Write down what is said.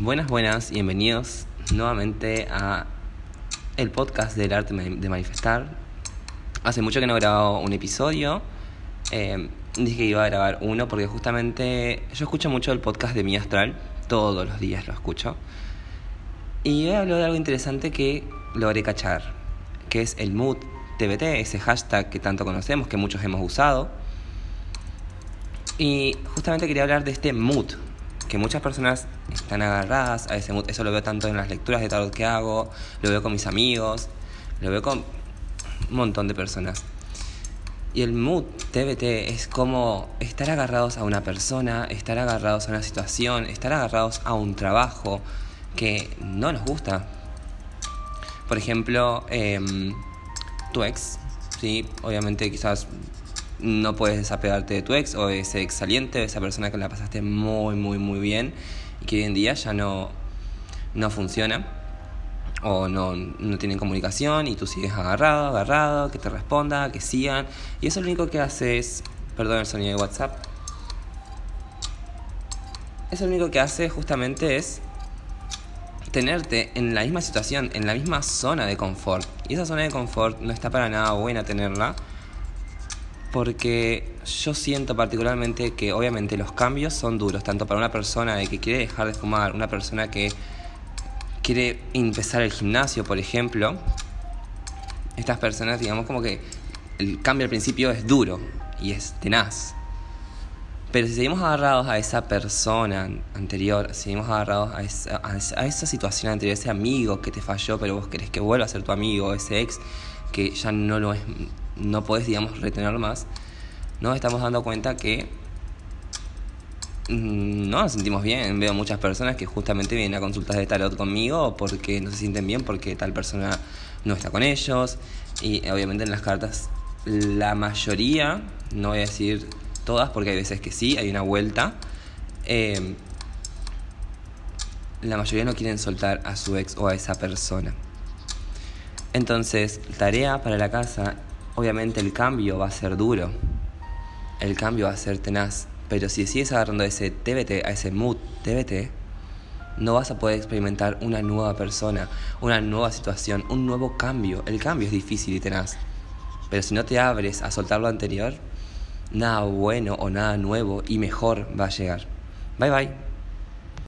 Buenas, buenas, bienvenidos nuevamente a el podcast del arte de manifestar. Hace mucho que no he grabado un episodio. Eh, dije que iba a grabar uno porque justamente yo escucho mucho el podcast de Mi Astral. Todos los días lo escucho. Y hoy hablo de algo interesante que logré cachar, que es el mood TBT, ese hashtag que tanto conocemos, que muchos hemos usado. Y justamente quería hablar de este mood, que muchas personas están agarradas a ese mood. Eso lo veo tanto en las lecturas de tarot que hago, lo veo con mis amigos, lo veo con un montón de personas. Y el mood TBT es como estar agarrados a una persona, estar agarrados a una situación, estar agarrados a un trabajo que no nos gusta. Por ejemplo, em, tu ex, ¿sí? obviamente quizás no puedes desapegarte de tu ex o ese ex saliente, esa persona que la pasaste muy, muy, muy bien y que hoy en día ya no, no funciona o no, no tienen comunicación y tú sigues agarrado, agarrado, que te responda, que sigan. Y eso lo único que hace es, perdón el sonido de WhatsApp, eso lo único que hace justamente es tenerte en la misma situación, en la misma zona de confort. Y esa zona de confort no está para nada buena tenerla porque yo siento particularmente que obviamente los cambios son duros, tanto para una persona de que quiere dejar de fumar, una persona que quiere empezar el gimnasio, por ejemplo. Estas personas, digamos, como que el cambio al principio es duro y es tenaz. Pero si seguimos agarrados a esa persona anterior, seguimos agarrados a esa, a esa situación anterior, ese amigo que te falló, pero vos querés que vuelva a ser tu amigo, ese ex que ya no lo es no podés, digamos, retenerlo más, nos estamos dando cuenta que mm, no nos sentimos bien. Veo muchas personas que justamente vienen a consultas de tarot conmigo porque no se sienten bien porque tal persona no está con ellos. Y obviamente en las cartas la mayoría, no voy a decir todas porque hay veces que sí, hay una vuelta. Eh, la mayoría no quieren soltar a su ex o a esa persona. Entonces, tarea para la casa obviamente el cambio va a ser duro, el cambio va a ser tenaz, pero si sigues agarrando ese TBT, a ese mood TBT, no vas a poder experimentar una nueva persona, una nueva situación, un nuevo cambio. El cambio es difícil y tenaz, pero si no te abres a soltar lo anterior, nada bueno o nada nuevo y mejor va a llegar. Bye bye.